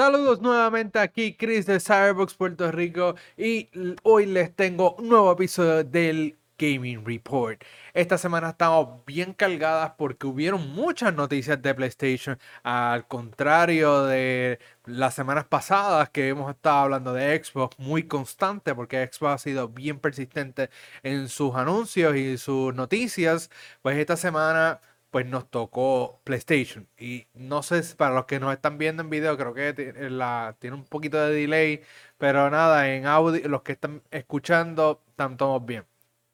Saludos nuevamente aquí, Chris de Cyberbox Puerto Rico y hoy les tengo un nuevo episodio del Gaming Report. Esta semana estamos bien cargadas porque hubieron muchas noticias de PlayStation, al contrario de las semanas pasadas que hemos estado hablando de Xbox muy constante porque Xbox ha sido bien persistente en sus anuncios y sus noticias, pues esta semana pues nos tocó PlayStation. Y no sé, si para los que nos están viendo en video, creo que la, tiene un poquito de delay, pero nada, en audio, los que están escuchando, están todos bien.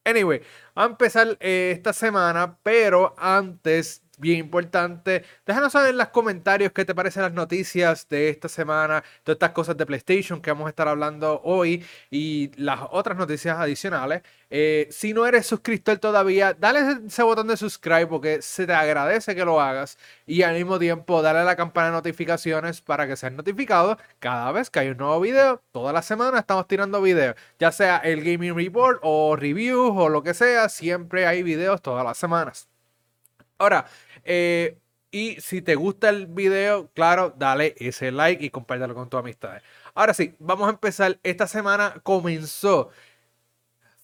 Anyway, a empezar eh, esta semana, pero antes bien importante. Déjanos saber en los comentarios qué te parecen las noticias de esta semana, todas estas cosas de PlayStation que vamos a estar hablando hoy y las otras noticias adicionales. Eh, si no eres suscriptor todavía, dale ese botón de subscribe porque se te agradece que lo hagas y al mismo tiempo dale a la campana de notificaciones para que seas notificado cada vez que hay un nuevo video. Toda la semana estamos tirando videos, ya sea el Gaming Report o reviews o lo que sea, siempre hay videos todas las semanas. Ahora, eh, y si te gusta el video, claro, dale ese like y compártelo con tus amistades. Ahora sí, vamos a empezar. Esta semana comenzó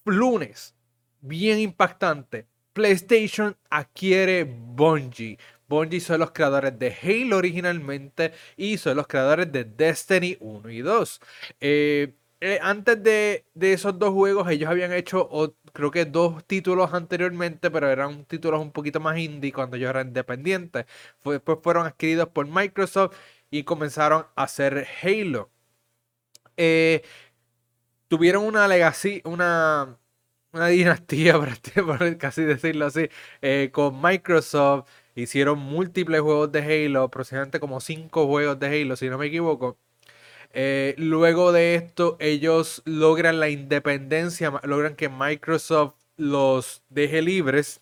lunes, bien impactante. PlayStation adquiere Bungie. Bungie son los creadores de Halo originalmente y son los creadores de Destiny 1 y 2. Eh, eh, antes de, esos dos juegos, ellos habían hecho, creo que dos títulos anteriormente, pero eran títulos un poquito más indie cuando ellos eran independientes. después fueron adquiridos por Microsoft y comenzaron a hacer Halo. Eh, tuvieron una legacy, una, una dinastía, por casi decirlo así, eh, con Microsoft. Hicieron múltiples juegos de Halo, aproximadamente como cinco juegos de Halo, si no me equivoco. Eh, luego de esto, ellos logran la independencia, logran que Microsoft los deje libres.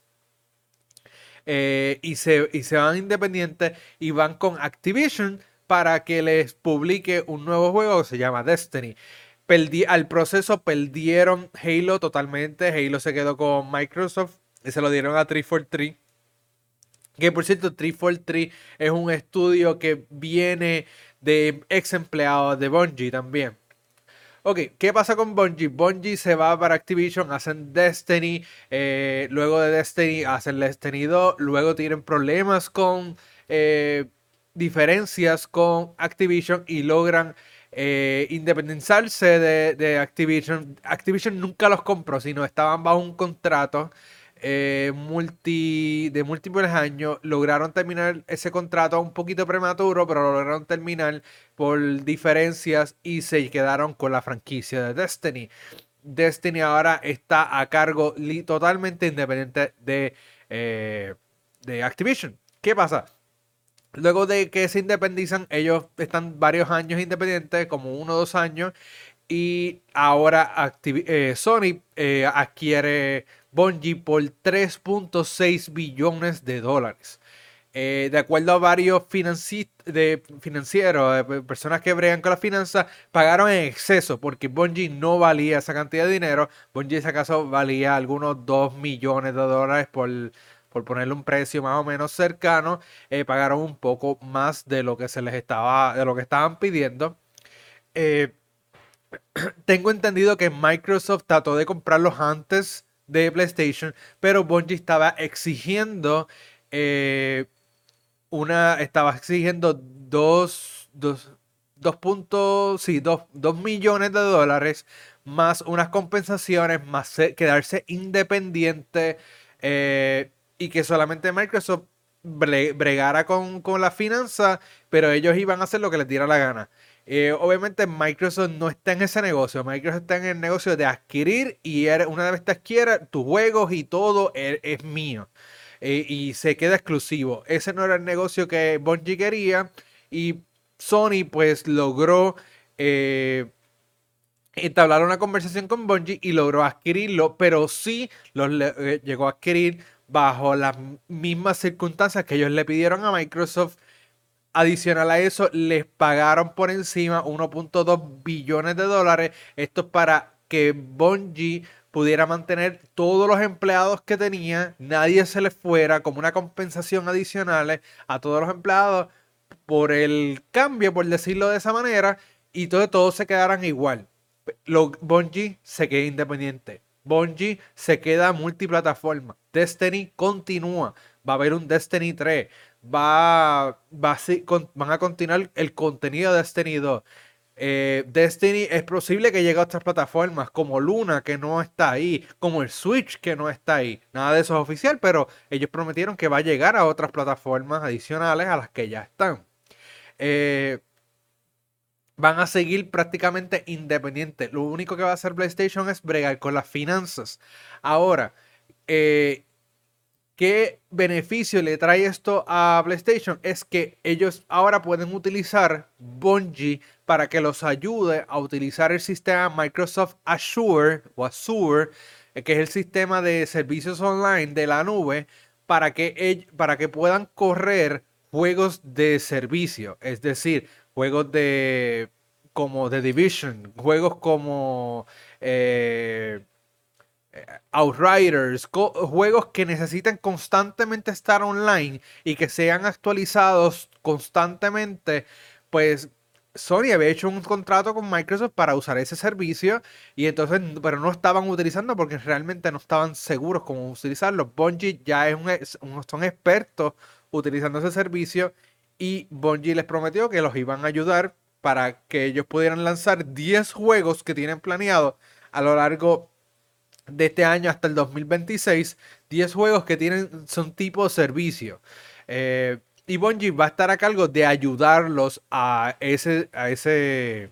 Eh, y, se, y se van independientes y van con Activision para que les publique un nuevo juego que se llama Destiny. al proceso perdieron Halo totalmente. Halo se quedó con Microsoft y se lo dieron a 343. Que por cierto, 343 es un estudio que viene de ex empleados de Bungie también. Ok, ¿qué pasa con Bungie? Bungie se va para Activision, hacen Destiny, eh, luego de Destiny hacen Destiny 2, luego tienen problemas con eh, diferencias con Activision y logran eh, independizarse de, de, Activision. Activision nunca los compró, sino estaban bajo un contrato eh, multi, de múltiples años, lograron terminar ese contrato un poquito prematuro, pero lo lograron terminar por diferencias y se quedaron con la franquicia de Destiny. Destiny ahora está a cargo totalmente independiente de, eh, de Activision. ¿Qué pasa? Luego de que se independizan, ellos están varios años independientes, como uno o dos años, y ahora eh, Sony adquiere Bungie por 3.6 billones de dólares. Eh, de acuerdo a varios financieros, personas que bregan con la finanza, pagaron en exceso porque Bungie no valía esa cantidad de dinero. Bungie, en ese caso, valía algunos 2 millones de dólares por, por ponerle un precio más o menos cercano. Eh, pagaron un poco más de lo que se les estaba, de lo que estaban pidiendo. Eh, tengo entendido que Microsoft trató de comprarlos antes de PlayStation, pero Bungie estaba exigiendo eh, una, estaba exigiendo dos, dos, dos puntos, sí, dos, millones de dólares más unas compensaciones, más quedarse independiente eh, y que solamente Microsoft bregara con, con la finanza, pero ellos iban a hacer lo que les diera la gana. Eh, obviamente Microsoft no está en ese negocio. Microsoft está en el negocio de adquirir y una vez te adquiera, tus juegos y todo e, es, mío. Eh, y se queda exclusivo. Ese no era el negocio que Bungie quería. Y Sony pues logró eh, entablar una conversación con Bungie y logró adquirirlo. Pero sí lo, llegó a adquirir bajo las mismas circunstancias que ellos le pidieron a Microsoft Adicional a eso, les pagaron por encima 1.2 billones de dólares. Esto es para que Bungie pudiera mantener todos los empleados que tenía, nadie se les fuera como una compensación adicional a todos los empleados por el cambio, por decirlo de esa manera, y todo, todos se quedaran igual. Lo, Bungie se queda independiente. Bungie se queda multiplataforma. Destiny continúa. Va a haber un Destiny 3. Va, va van a continuar el contenido de Destiny 2. Eh, Destiny es posible que llegue a otras plataformas como Luna que no está ahí, como el Switch que no está ahí. Nada de eso es oficial, pero ellos prometieron que va a llegar a otras plataformas adicionales a las que ya están. Eh, van a seguir prácticamente independientes. Lo único que va a hacer PlayStation es bregar con las finanzas. Ahora, eh, ¿qué beneficio le trae esto a PlayStation? Es que ellos ahora pueden utilizar Bungie para que los ayude a utilizar el sistema Microsoft Azure o Azure, eh, que es el sistema de servicios online de la nube, para que, para que puedan correr juegos de servicio. Es decir, juegos de como The Division, juegos como eh, Outriders, juegos que necesitan constantemente estar online y que sean actualizados constantemente, pues Sony había hecho un contrato con Microsoft para usar ese servicio y entonces, pero no estaban utilizando porque realmente no estaban seguros cómo utilizarlo. Bungie ya es un, son expertos utilizando ese servicio y Bungie les prometió que los iban a ayudar para que ellos pudieran lanzar 10 juegos que tienen planeado a lo largo de este año hasta el 2026. 10 juegos que tienen, son tipo servicio. Eh, y Bungie va a estar a cargo de ayudarlos a ese, a ese,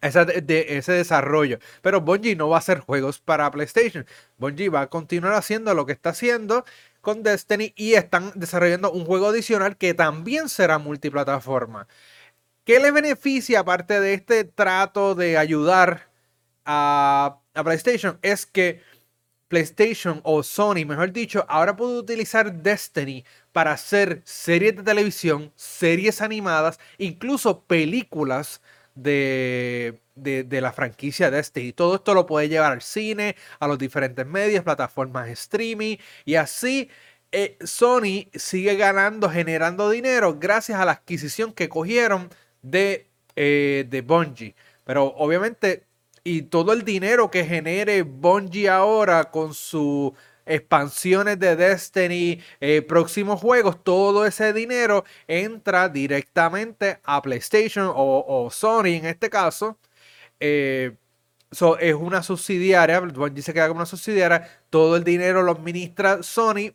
de ese desarrollo. Pero Bungie no va a hacer juegos para PlayStation. Bungie va a continuar haciendo lo que está haciendo con Destiny y están desarrollando un juego adicional que también será multiplataforma. ¿Qué le beneficia aparte de este trato de ayudar a, PlayStation? Es que PlayStation o Sony, mejor dicho, ahora puede utilizar Destiny para hacer series de televisión, series animadas, incluso películas de, de, la franquicia Destiny. Todo esto lo puede llevar al cine, a los diferentes medios, plataformas de streaming y así eh, Sony sigue ganando, generando dinero gracias a la adquisición que cogieron de, eh, de Bungie. Pero obviamente, y todo el dinero que genere Bungie ahora con sus expansiones de Destiny, eh, próximos juegos, todo ese dinero entra directamente a PlayStation o, Sony en este caso. Eh, es una subsidiaria, Bungie se queda como una subsidiaria, todo el dinero lo administra Sony,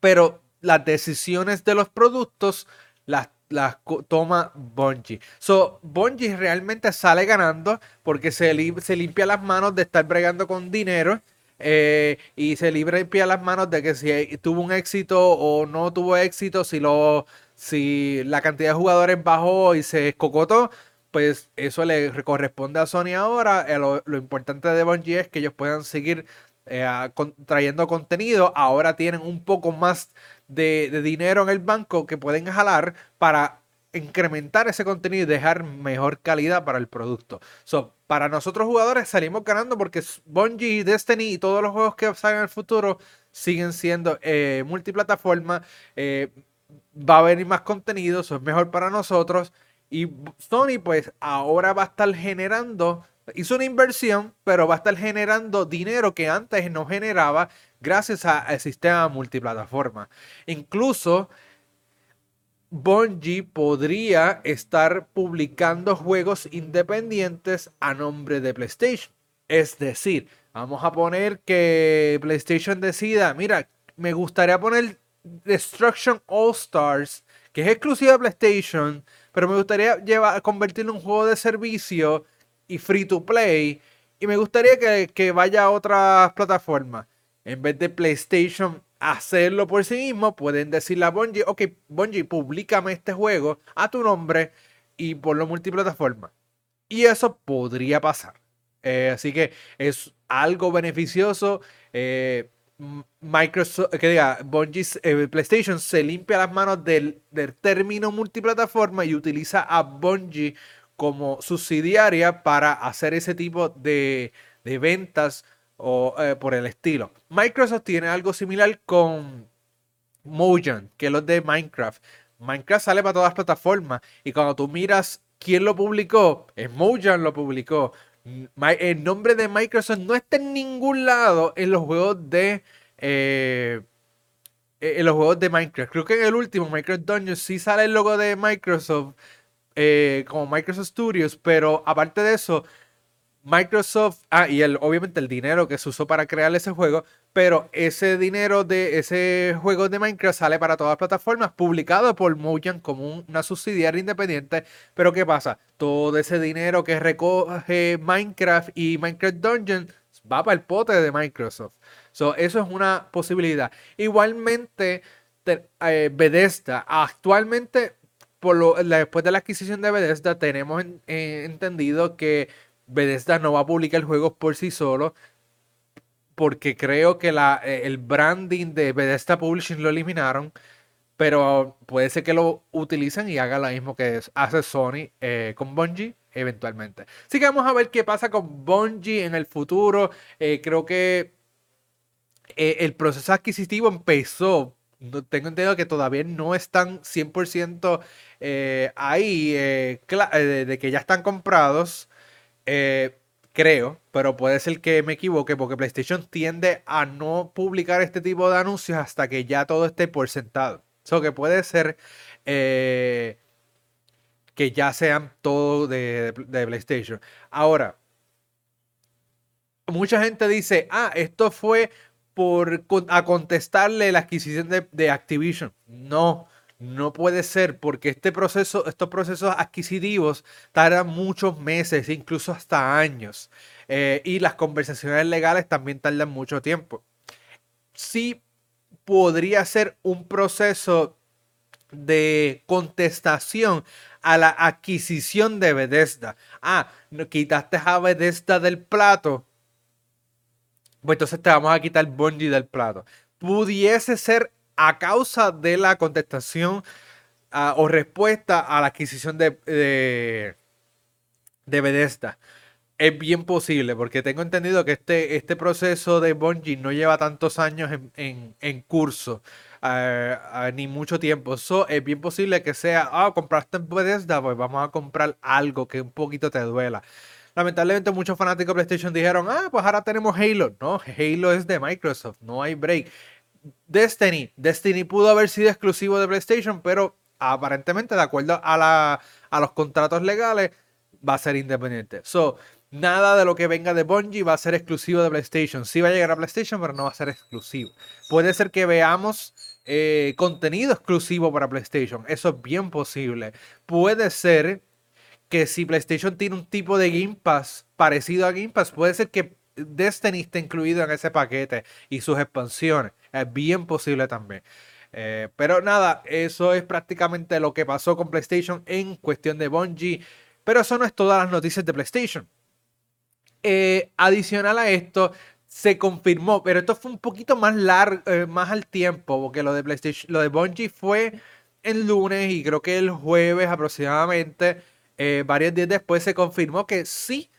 pero las decisiones de los productos las las toma Bungie. So, Bungie realmente sale ganando porque se, se limpia las manos de estar bregando con dinero. Eh, y se limpia las manos de que si tuvo un éxito o no tuvo éxito, si, lo, si la cantidad de jugadores bajó y se escocotó, pues eso le corresponde a Sony ahora. Eh, lo, importante de Bungie es que ellos puedan seguir eh, trayendo contenido. Ahora tienen un poco más de, dinero en el banco que pueden jalar para incrementar ese contenido y dejar mejor calidad para el producto. So, para nosotros jugadores salimos ganando porque Bungie, Destiny y todos los juegos que salgan en el futuro siguen siendo eh, multiplataforma. Eh, va a venir más contenido, eso es mejor para nosotros. Y Sony pues ahora va a estar generando, hizo una inversión, pero va a estar generando dinero que antes no generaba gracias al sistema multiplataforma. Incluso Bungie podría estar publicando juegos independientes a nombre de PlayStation. Es decir, vamos a poner que PlayStation decida, mira, me gustaría poner Destruction All Stars, que es exclusiva de PlayStation, pero me gustaría llevar, convertirlo en un juego de servicio y free to play. Y me gustaría que, que vaya a otras plataformas. En vez de PlayStation hacerlo por sí mismo, pueden decirle a Bungie, ok, Bungie, públicame este juego a tu nombre y ponlo multiplataforma. Y eso podría pasar. Eh, así que es algo beneficioso. Eh, Microsoft, que diga, Bungie, eh, PlayStation se limpia las manos del, del, término multiplataforma y utiliza a Bungie como subsidiaria para hacer ese tipo de, de ventas o eh, por el estilo. Microsoft tiene algo similar con Mojang, que es los de Minecraft. Minecraft sale para todas las plataformas. Y cuando tú miras quién lo publicó, Mojang lo publicó. El nombre de Microsoft no está en ningún lado en los juegos de. Eh, en los juegos de Minecraft. Creo que en el último, Minecraft Dungeons, sí sale el logo de Microsoft. Eh, como Microsoft Studios. Pero aparte de eso, Microsoft, ah, y el, obviamente el dinero que se usó para crear ese juego, pero ese dinero de ese juego de Minecraft sale para todas las plataformas, publicado por Mojang como una subsidiaria independiente. Pero ¿qué pasa? Todo ese dinero que recoge Minecraft y Minecraft Dungeon va para el pote de Microsoft. So, eso es una posibilidad. Igualmente, eh, Bethesda, actualmente, después de la adquisición de Bethesda, tenemos entendido que Bethesda no va a publicar juegos por sí solo porque creo que la, eh, el branding de Bethesda Publishing lo eliminaron, pero puede ser que lo utilicen y hagan lo mismo que hace Sony eh, con Bungie eventualmente. Así que vamos a ver qué pasa con Bungie en el futuro. Eh, creo que el proceso adquisitivo empezó. tengo entendido que todavía no están 100% ahí, de que ya están comprados. Eh, creo, pero puede ser que me equivoque porque PlayStation tiende a no publicar este tipo de anuncios hasta que ya todo esté por sentado. Eso que puede ser eh, que ya sean todo de, PlayStation. Ahora, mucha gente dice, ah, esto fue por a contestarle la adquisición de, de Activision. No, no puede ser porque este proceso, estos procesos adquisitivos tardan muchos meses, incluso hasta años. Eh, y las conversaciones legales también tardan mucho tiempo. Sí podría ser un proceso de contestación a la adquisición de Bethesda. Ah, quitaste a Bethesda del plato. Pues entonces te vamos a quitar Bungie del plato. Pudiese ser a causa de la contestación ah, o respuesta a la adquisición de, de, Bethesda. Es bien posible, porque tengo entendido que este, este proceso de Bungie no lleva tantos años en, curso, ah, ah, ni mucho tiempo. Eso es bien posible que sea, ah, compraste en Bethesda, pues vamos a comprar algo que un poquito te duela. Lamentablemente muchos fanáticos de PlayStation dijeron, ah, pues ahora tenemos Halo. No, Halo es de Microsoft, no hay break. Destiny. Destiny pudo haber sido exclusivo de PlayStation, pero aparentemente, de acuerdo a, los contratos legales, va a ser independiente. So, nada de lo que venga de Bungie va a ser exclusivo de PlayStation. Sí va a llegar a PlayStation, pero no va a ser exclusivo. Puede ser que veamos eh, contenido exclusivo para PlayStation. Eso es bien posible. Puede ser que si PlayStation tiene un tipo de Game Pass parecido a Game Pass, puede ser que Destiny esté incluido en ese paquete y sus expansiones. Es bien posible también. Eh, pero nada, eso es prácticamente lo que pasó con PlayStation en cuestión de Bungie. Pero eso no es todas las noticias de PlayStation. Eh, adicional a esto, se confirmó, pero esto fue un poquito más largo, eh, más al tiempo, porque lo de PlayStation, lo de Bungie fue el lunes y creo que el jueves aproximadamente, varios días después se confirmó que sí,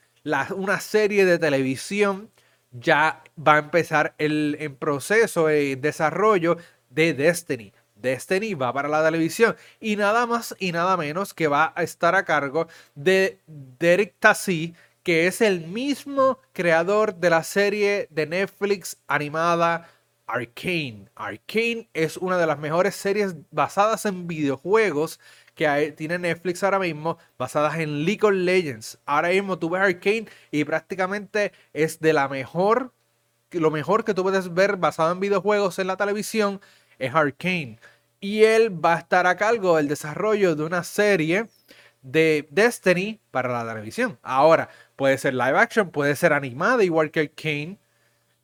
una serie de televisión ya va a empezar el en proceso de desarrollo de Destiny. Destiny va para la televisión y nada más y nada menos que va a estar a cargo de Derek Tassi, que es el mismo creador de la serie de Netflix animada Arcane. Arcane es una de las mejores series basadas en videojuegos que tiene Netflix ahora mismo, basadas en League of Legends. Ahora mismo tú ves Arcane y prácticamente es de la mejor, lo mejor que tú puedes ver basado en videojuegos en la televisión es Arcane. Y él va a estar a cargo del desarrollo de una serie de Destiny para la televisión. Ahora, puede ser live action, puede ser animada, igual que Arcane.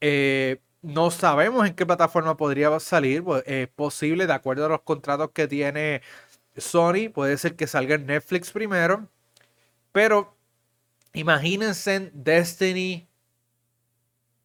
Eh, no sabemos en qué plataforma podría salir. Pues, es posible, de acuerdo a los contratos que tiene Sony, puede ser que salga en Netflix primero. Pero imagínense Destiny,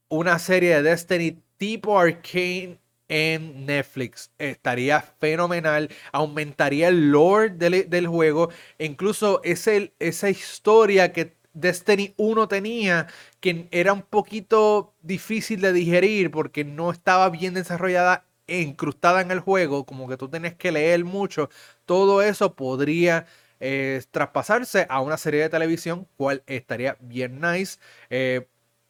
una serie de Destiny tipo Arcane en Netflix. Estaría fenomenal. Aumentaría el lore del, juego. incluso esa historia que Destiny 1 tenía, que era un poquito difícil de digerir porque no estaba bien desarrollada incrustada en el juego, como que tú tienes que leer mucho todo eso podría eh, traspasarse a una serie de televisión, cual estaría bien nice. Eh,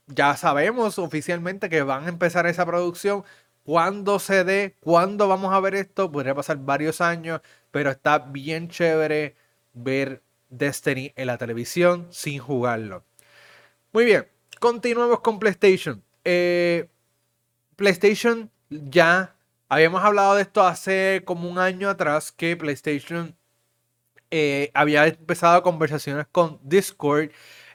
ya sabemos oficialmente que van a empezar esa producción. Cuando se dé, cuándo vamos a ver esto, podría pasar varios años, pero está bien chévere ver Destiny en la televisión sin jugarlo. Muy bien, continuemos con PlayStation. Eh, PlayStation ya habíamos hablado de esto hace como un año atrás que PlayStation eh, había empezado conversaciones con Discord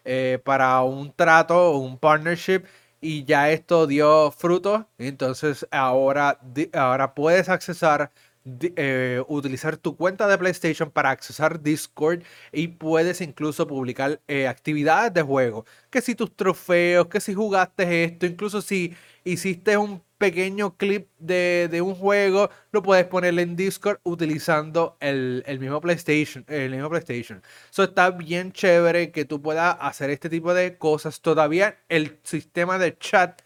eh, para un trato o un partnership y ya esto dio frutos. Entonces ahora, ahora puedes accesar eh, utilizar tu cuenta de PlayStation para accesar Discord y puedes incluso publicar actividades de juego. Que si tus trofeos, que si jugaste esto, incluso si hiciste un pequeño clip de, un juego, lo puedes poner en Discord utilizando el, mismo PlayStation. El mismo PlayStation. Eso está bien chévere que tú puedas hacer este tipo de cosas. Todavía el sistema de chat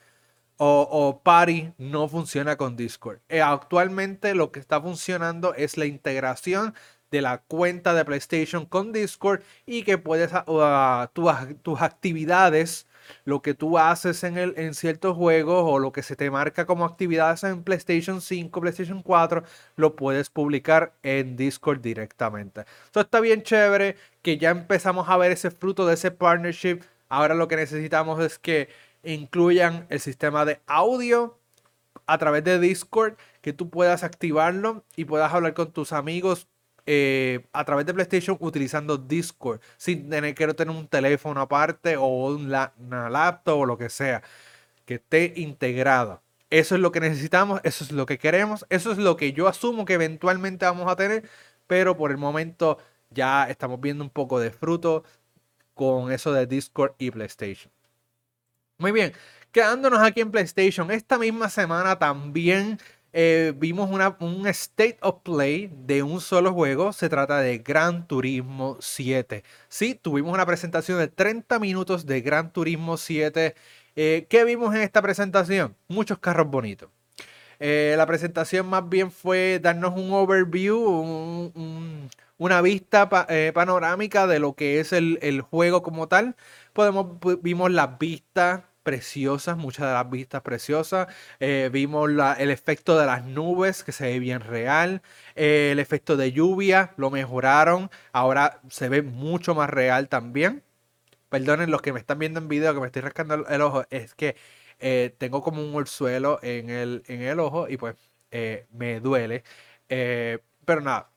o, Party no funciona con Discord. Eh, actualmente lo que está funcionando es la integración de la cuenta de PlayStation con Discord y que puedes uh, tus actividades, lo que tú haces en, el, en ciertos juegos o lo que se te marca como actividades en PlayStation 5, PlayStation 4, lo puedes publicar en Discord directamente. Esto está bien chévere que ya empezamos a ver ese fruto de ese partnership. Ahora lo que necesitamos es que incluyan el sistema de audio a través de Discord, que tú puedas activarlo y puedas hablar con tus amigos eh, a través de PlayStation utilizando Discord, sin tener que tener un teléfono aparte o una laptop o lo que sea, que esté integrado. Eso es lo que necesitamos, eso es lo que queremos, eso es lo que yo asumo que eventualmente vamos a tener, pero por el momento ya estamos viendo un poco de fruto con eso de Discord y PlayStation. Muy bien, quedándonos aquí en PlayStation, esta misma semana también eh, vimos un State of Play de un solo juego. Se trata de Gran Turismo 7. Sí, tuvimos una presentación de 30 minutos de Gran Turismo 7. Eh, ¿Qué vimos en esta presentación? Muchos carros bonitos. Eh, la presentación más bien fue darnos un overview, una vista panorámica de lo que es el, el juego como tal. Podemos, vimos las vistas preciosas, muchas de las vistas preciosas. Eh, vimos el efecto de las nubes que se ve bien real. Eh, el efecto de lluvia lo mejoraron. Ahora se ve mucho más real también. Perdonen los que me están viendo en video que me estoy rascando el, ojo. Es que eh, tengo como un orzuelo en el, en el ojo y pues me duele. pero nada.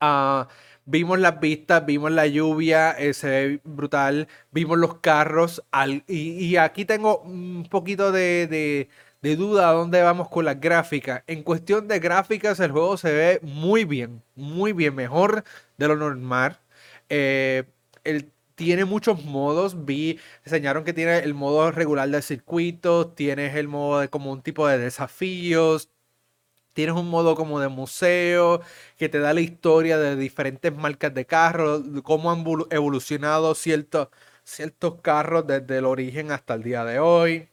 Ah, vimos las vistas, vimos la lluvia, eh, se ve brutal, vimos los carros, y, aquí tengo un poquito de, de, duda a dónde vamos con las gráficas. En cuestión de gráficas, el juego se ve muy bien, muy bien, mejor de lo normal. Eh, tiene muchos modos. Vi, enseñaron que tiene el modo regular del circuito, tienes el modo de como un tipo de desafíos, Tienes un modo como de museo que te da la historia de diferentes marcas de carros, cómo han evolucionado ciertos, ciertos carros desde el origen hasta el día de hoy.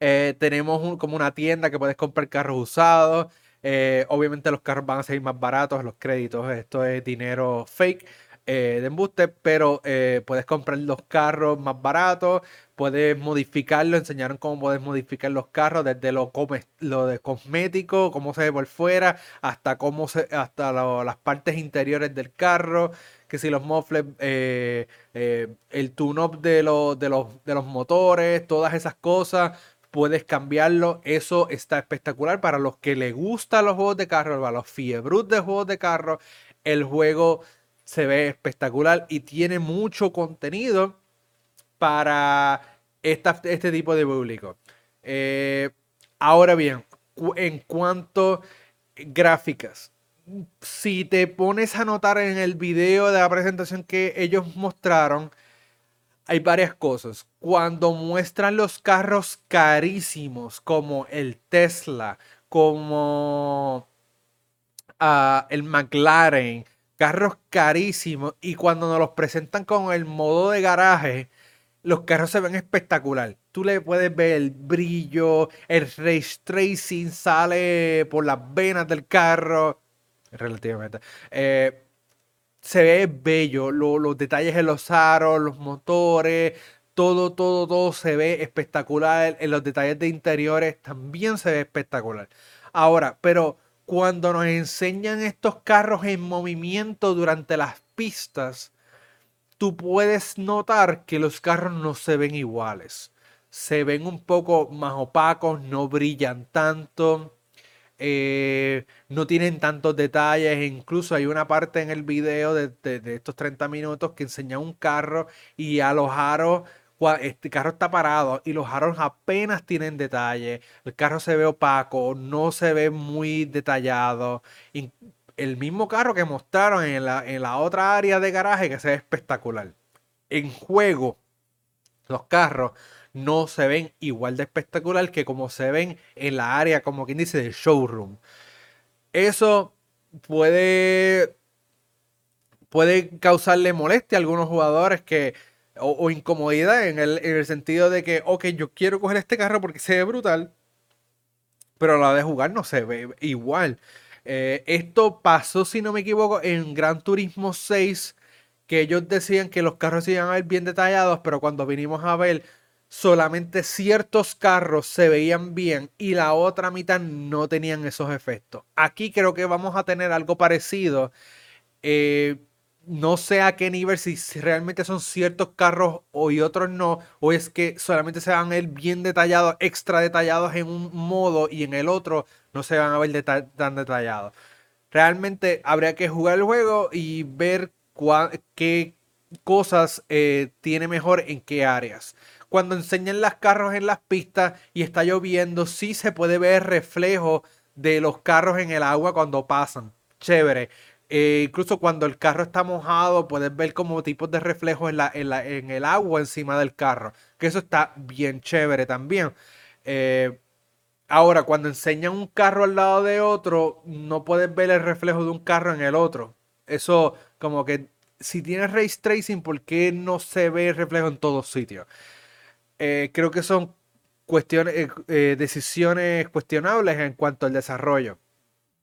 Eh, tenemos como una tienda que puedes comprar carros usados. Eh, obviamente los carros van a ser más baratos, los créditos, esto es dinero fake. Eh, de embuste, pero eh, puedes comprar los carros más baratos, puedes modificarlo, enseñaron cómo puedes modificar los carros, desde lo, lo de cosmético, cómo se ve por fuera, hasta cómo se, hasta las partes interiores del carro, que si los muffles, eh, el tune-up de, de, los, de los motores, todas esas cosas puedes cambiarlo. Eso está espectacular para los que les gustan los juegos de carro, para los fiebrus de juegos de carro. El juego se ve espectacular y tiene mucho contenido para este tipo de público. Eh, ahora bien, en cuanto gráficas, si te pones a notar en el video de la presentación que ellos mostraron, hay varias cosas. Cuando muestran los carros carísimos como el Tesla, como ah, el McLaren, carros carísimos y cuando nos los presentan con el modo de garaje, los carros se ven espectacular. Tú le puedes ver el brillo, el race tracing sale por las venas del carro. relativamente. Eh, se ve bello, los detalles en los aros, los motores, todo, todo, todo se ve espectacular. En los detalles de interiores también se ve espectacular. Ahora, pero cuando nos enseñan estos carros en movimiento durante las pistas, tú puedes notar que los carros no se ven iguales. Se ven un poco más opacos, no brillan tanto. Eh, no tienen tantos detalles. Incluso hay una parte en el video de, estos 30 minutos que enseña un carro y a los aros. Este carro está parado y los aros apenas tienen detalles. El carro se ve opaco, no se ve muy detallado. El mismo carro que mostraron en la, en la otra área de garaje que se ve espectacular. En juego, los carros no se ven igual de espectacular que como se ven en la área, como quien dice, del showroom. Eso puede, puede causarle molestia a algunos jugadores que, o, incomodidad en el, sentido de que, ok, yo quiero coger este carro porque se ve brutal, pero a la de jugar no se ve igual. Eh, esto pasó, si no me equivoco, en Gran Turismo 6, que ellos decían que los carros iban a ver bien detallados, pero cuando vinimos a ver solamente ciertos carros se veían bien y la otra mitad no tenían esos efectos. Aquí creo que vamos a tener algo parecido. Eh, no sé a qué nivel, si realmente son ciertos carros o y otros no, o es que solamente se van a ver bien detallados, extra detallados en un modo y en el otro no se van a ver tan detallados. Realmente habría que jugar el juego y ver qué cosas eh, tiene mejor en qué áreas cuando enseñan los carros en las pistas y está lloviendo, sí se puede ver reflejo de los carros en el agua cuando pasan. Chévere. Eh, incluso cuando el carro está mojado, puedes ver como tipos de reflejos en, el agua encima del carro. Que eso está bien chévere también. Eh, ahora, cuando enseñan un carro al lado de otro, no puedes ver el reflejo de un carro en el otro. Eso, como que si tienes race tracing, ¿por qué no se ve el reflejo en todos sitios? Eh, creo que son cuestiones, decisiones cuestionables en cuanto al desarrollo.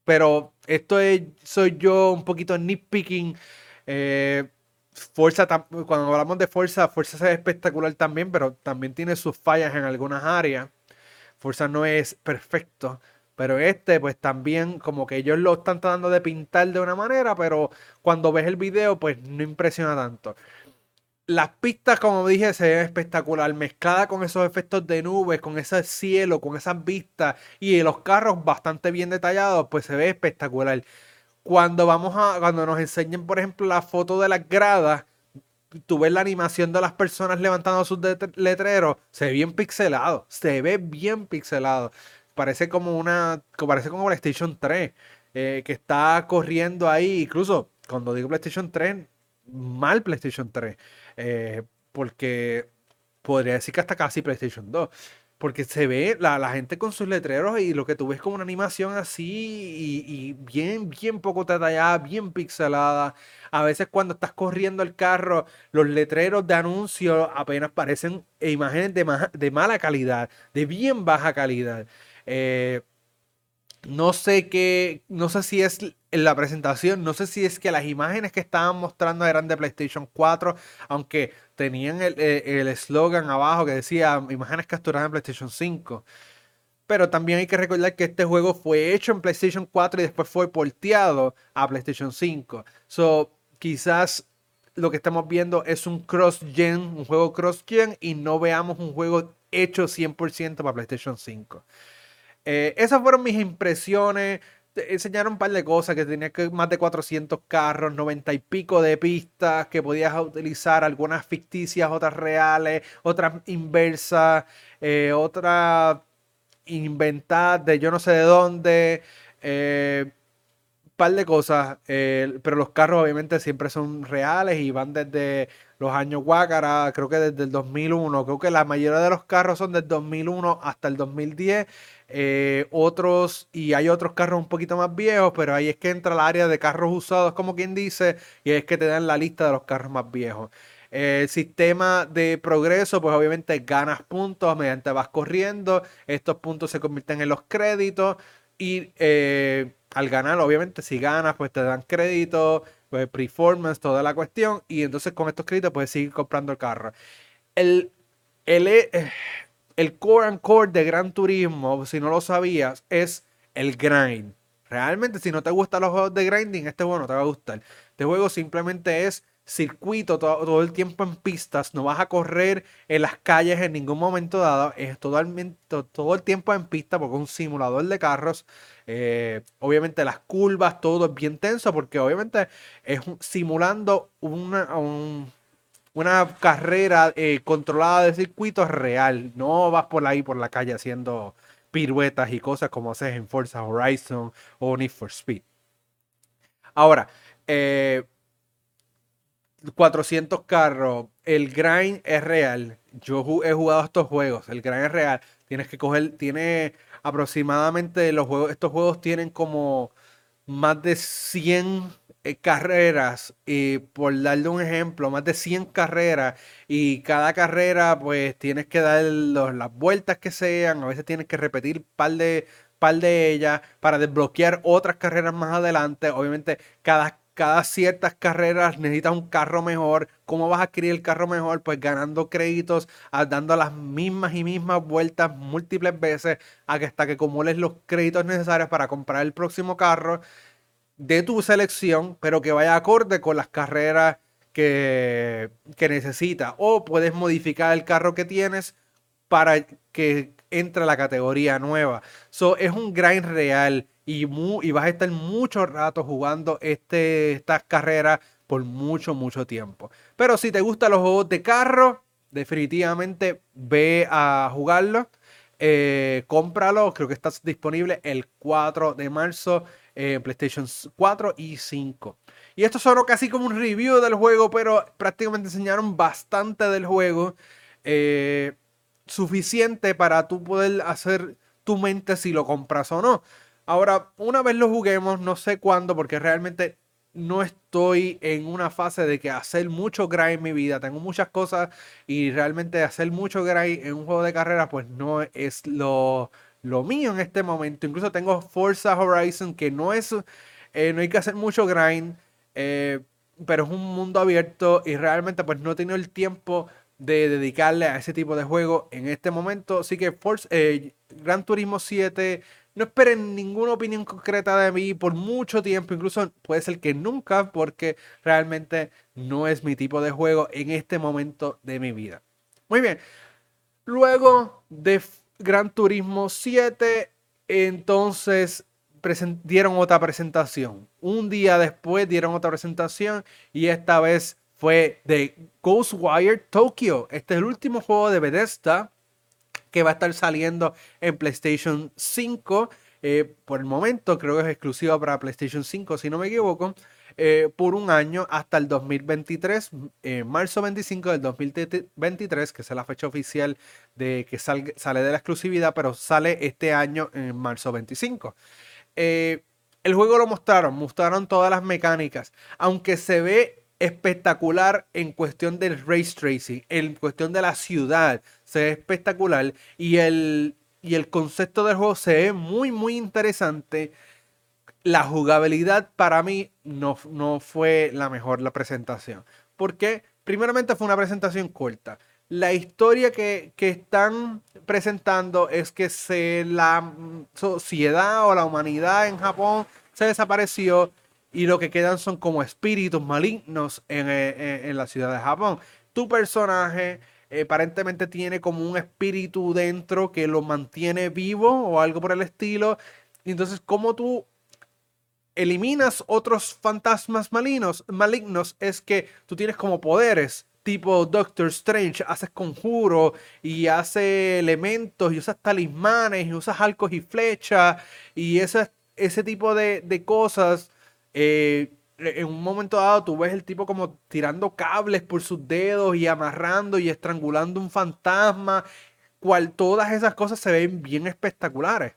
Pero esto es, soy yo un poquito nitpicking. Forza, cuando hablamos de Forza, Forza es espectacular también, pero también tiene sus fallas en algunas áreas. Forza no es perfecto, pero este, pues también, como que ellos lo están tratando de pintar de una manera, pero cuando ves el video, pues no impresiona tanto. Las pistas, como dije, se ven espectacular, mezclada con esos efectos de nubes, con ese cielo, con esas vistas y los carros bastante bien detallados, pues se ve espectacular. Cuando vamos a, cuando nos enseñen, por ejemplo, la foto de las gradas, tú ves la animación de las personas levantando sus letreros, se ve bien pixelado, se ve bien pixelado. Parece como una, parece como PlayStation 3, eh, que está corriendo ahí, incluso cuando digo PlayStation 3, mal PlayStation 3. Eh, porque podría decir que hasta casi PlayStation 2. Porque se ve la, gente con sus letreros y lo que tú ves como una animación así y, bien, bien poco detallada, bien pixelada. A veces cuando estás corriendo el carro, los letreros de anuncio apenas parecen imágenes de, de mala calidad, de bien baja calidad. Eh, no sé qué, no sé si es en la presentación, no sé si es que las imágenes que estaban mostrando eran de PlayStation 4, aunque tenían eh, el eslogan abajo que decía imágenes capturadas en PlayStation 5. Pero también hay que recordar que este juego fue hecho en PlayStation 4 y después fue porteado a PlayStation 5. So, quizás lo que estamos viendo es un cross-gen, un juego cross-gen y no veamos un juego hecho 100% para PlayStation 5. Eh, esas fueron mis impresiones. enseñaron un par de cosas, que tenía que más de 400 carros, 90 y pico de pistas, que podías utilizar algunas ficticias, otras reales, otras inversas, eh, otras inventadas de yo no sé de dónde. Eh, par de cosas, pero los carros obviamente siempre son reales y van desde los años Guácara, creo que desde el 2001, creo que la mayoría de los carros son del 2001 hasta el 2010, eh, otros, y hay otros carros un poquito más viejos, pero ahí es que entra el área de carros usados, como quien dice, y es que te dan la lista de los carros más viejos. El sistema de progreso, pues obviamente ganas puntos mediante vas corriendo, estos puntos se convierten en los créditos Y eh, al ganar, obviamente, si ganas, pues te dan crédito, pues performance, toda la cuestión. Y entonces con estos créditos puedes seguir comprando el carro. El, el, eh, el core and core de Gran Turismo, si no lo sabías, es el grind. Realmente, si no te gustan los juegos de grinding, este juego no te va a gustar. Este juego simplemente es circuito todo, el tiempo en pistas, no vas a correr en las calles en ningún momento dado, es totalmente, todo el tiempo en pista porque es un simulador de carros. Eh, obviamente las curvas, todo es bien tenso porque obviamente es simulando una, una carrera eh, controlada de circuito real. No vas por ahí por la calle haciendo piruetas y cosas como haces en Forza Horizon o Need for Speed. Ahora, eh, 400 carros, el grind es real. Yo he jugado estos juegos, el grind es real. Tienes que coger, tiene aproximadamente los juegos, estos juegos tienen como más de 100 eh, carreras y por darle un ejemplo, más de 100 carreras y cada carrera pues tienes que dar las vueltas que sean, a veces tienes que repetir par de, par de ellas para desbloquear otras carreras más adelante. Obviamente cada cada ciertas carreras necesitas un carro mejor. ¿Cómo vas a adquirir el carro mejor? Pues ganando créditos, dando las mismas y mismas vueltas múltiples veces hasta que acumules los créditos necesarios para comprar el próximo carro de tu selección, pero que vaya acorde con las carreras que, que necesitas. O puedes modificar el carro que tienes para que entre a la categoría nueva. So, es un grind real y, y vas a estar mucho rato jugando este, estas carreras por mucho, mucho tiempo. Pero si te gustan los juegos de carro, definitivamente ve a jugarlo. Eh, cómpralo, creo que está disponible el 4 de marzo en PlayStation 4 y 5. Y esto solo casi como un review del juego, pero prácticamente enseñaron bastante del juego. Eh, suficiente para tú poder hacer tu mente si lo compras o no. Ahora, una vez lo juguemos, no sé cuándo, porque realmente no estoy en una fase de que hacer mucho grind en mi vida. Tengo muchas cosas y realmente hacer mucho grind en un juego de carrera, pues no es lo, lo mío en este momento. Incluso tengo Forza Horizon, que no es, eh, no hay que hacer mucho grind, eh, pero es un mundo abierto y realmente pues no he tenido el tiempo de dedicarle a ese tipo de juego en este momento. Así que Forza, eh, Gran Turismo 7 no esperen ninguna opinión concreta de mí por mucho tiempo, incluso puede ser que nunca, porque realmente no es mi tipo de juego en este momento de mi vida. Muy bien, luego de Gran Turismo 7, entonces dieron otra presentación. Un día después dieron otra presentación y esta vez fue de Ghostwire Tokyo. Este es el último juego de Bethesda que va a estar saliendo en PlayStation 5. Eh, por el momento creo que es exclusiva para PlayStation 5, si no me equivoco, eh, por un año hasta el 2023, eh, marzo 25 del 2023, que es la fecha oficial de que sale de la exclusividad, pero sale este año en marzo 25. el juego lo mostraron, mostraron todas las mecánicas, aunque se ve espectacular en cuestión del race tracing, en cuestión de la ciudad, se ve espectacular y el, y el concepto del juego se ve muy, muy interesante. La jugabilidad para mí no, no fue la mejor la presentación. Porque primeramente fue una presentación corta. La historia que, que, están presentando es que se, la sociedad o la humanidad en Japón se desapareció y lo que quedan son como espíritus malignos en, eh, en, la ciudad de Japón. Tu personaje eh, aparentemente tiene como un espíritu dentro que lo mantiene vivo o algo por el estilo. entonces, como tú eliminas otros fantasmas malignos, malignos, es que tú tienes como poderes tipo Doctor Strange, haces conjuro y hace elementos y usas talismanes y usas arcos y flechas y ese, ese tipo de, de cosas eh, en un momento dado tú ves el tipo como tirando cables por sus dedos y amarrando y estrangulando un fantasma, cual todas esas cosas se ven bien espectaculares.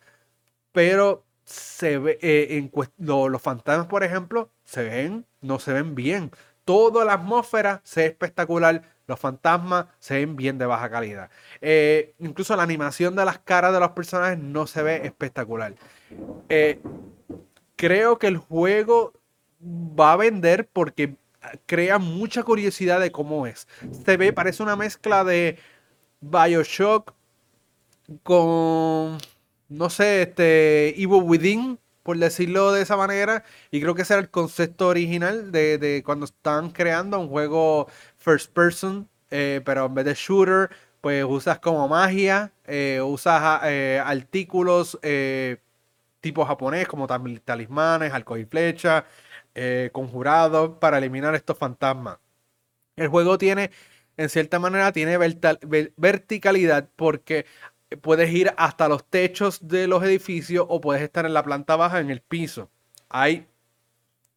Pero se ve, eh, en los fantasmas, por ejemplo, se ven, no se ven bien. Toda la atmósfera se ve espectacular, Los fantasmas se ven bien de baja calidad. Eh, incluso la animación de las caras de los personajes no se ve espectacular. Eh, creo que el juego va a vender porque crea mucha curiosidad de cómo es. Se ve, parece una mezcla de Bioshock con, no sé, este Evil Within, por decirlo de esa manera. Y creo que ese era el concepto original de, cuando estaban creando un juego first person, eh, pero en vez de shooter, pues usas como magia, eh, usas eh, artículos tipo japonés como talismanes, arco y flecha, conjurados para eliminar estos fantasmas. El juego tiene, en cierta manera, tiene verticalidad porque puedes ir hasta los techos de los edificios o puedes estar en la planta baja en el piso. Hay,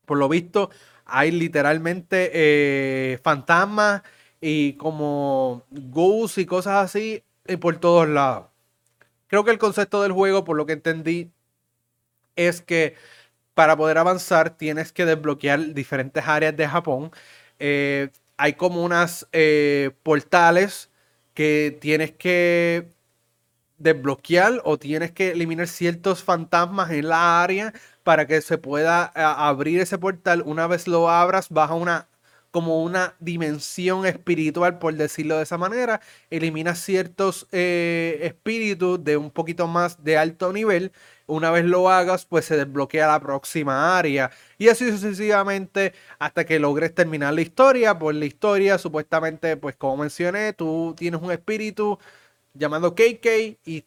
por lo visto, hay literalmente eh, fantasmas y como ghosts y cosas así eh, por todos lados. Creo que el concepto del juego, por lo que entendí, es que para poder avanzar tienes que desbloquear diferentes áreas de Japón. Eh, hay como unas portales que tienes que desbloquear o tienes que eliminar ciertos fantasmas en la área para que se pueda eh, abrir ese portal. Una vez lo abras, baja una como una dimensión espiritual, por decirlo de esa manera. Elimina ciertos eh, espíritus de un poquito más de alto nivel. Una vez lo hagas, pues se desbloquea la próxima área. Y así sucesivamente hasta que logres terminar la historia. Por la historia, supuestamente, pues como mencioné, tú tienes un espíritu llamado KK y,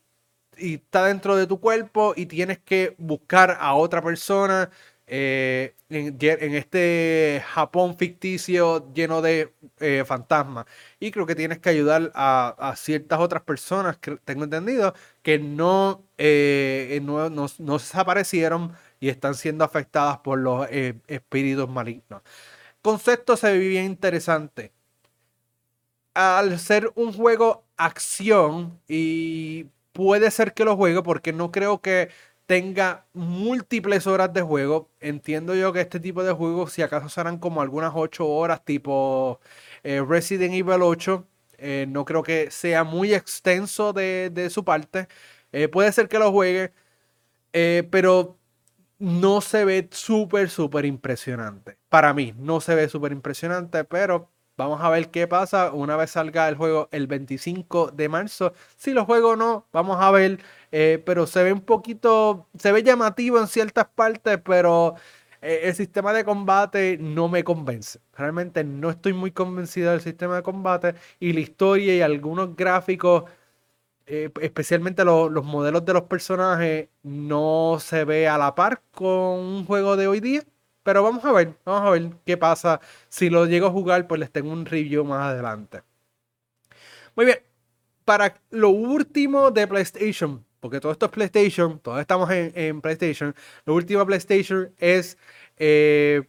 está dentro de tu cuerpo y tienes que buscar a otra persona eh, en, este Japón ficticio lleno de eh, fantasmas. Y creo que tienes que ayudar a, ciertas otras personas, que tengo entendido, que no, eh, no, no, no, desaparecieron y están siendo afectadas por los espíritus malignos. Concepto se ve bien interesante. Al ser un juego acción y puede ser que lo juegue porque no creo que tenga múltiples horas de juego. Entiendo yo que este tipo de juegos, si acaso serán como algunas 8 horas, tipo eh, Resident Evil 8, eh, no creo que sea muy extenso de, su parte. Eh, puede ser que lo juegue, pero no se ve súper, súper impresionante. Para mí, no se ve súper impresionante, pero Vamos a ver qué pasa una vez salga el juego el 25 de marzo. Si lo juego o no, vamos a ver. Eh, pero se ve un poquito, se ve llamativo en ciertas partes, pero eh, el sistema de combate no me convence. Realmente no estoy muy convencido del sistema de combate y la historia y algunos gráficos, eh, especialmente los modelos de los personajes, no se ve a la par con un juego de hoy día. Pero vamos a ver, vamos a ver qué pasa. Si lo llego a jugar, pues les tengo un review más adelante. Muy bien. Para lo último de PlayStation, porque todo esto es PlayStation, todos estamos en, PlayStation. Lo último de PlayStation es eh,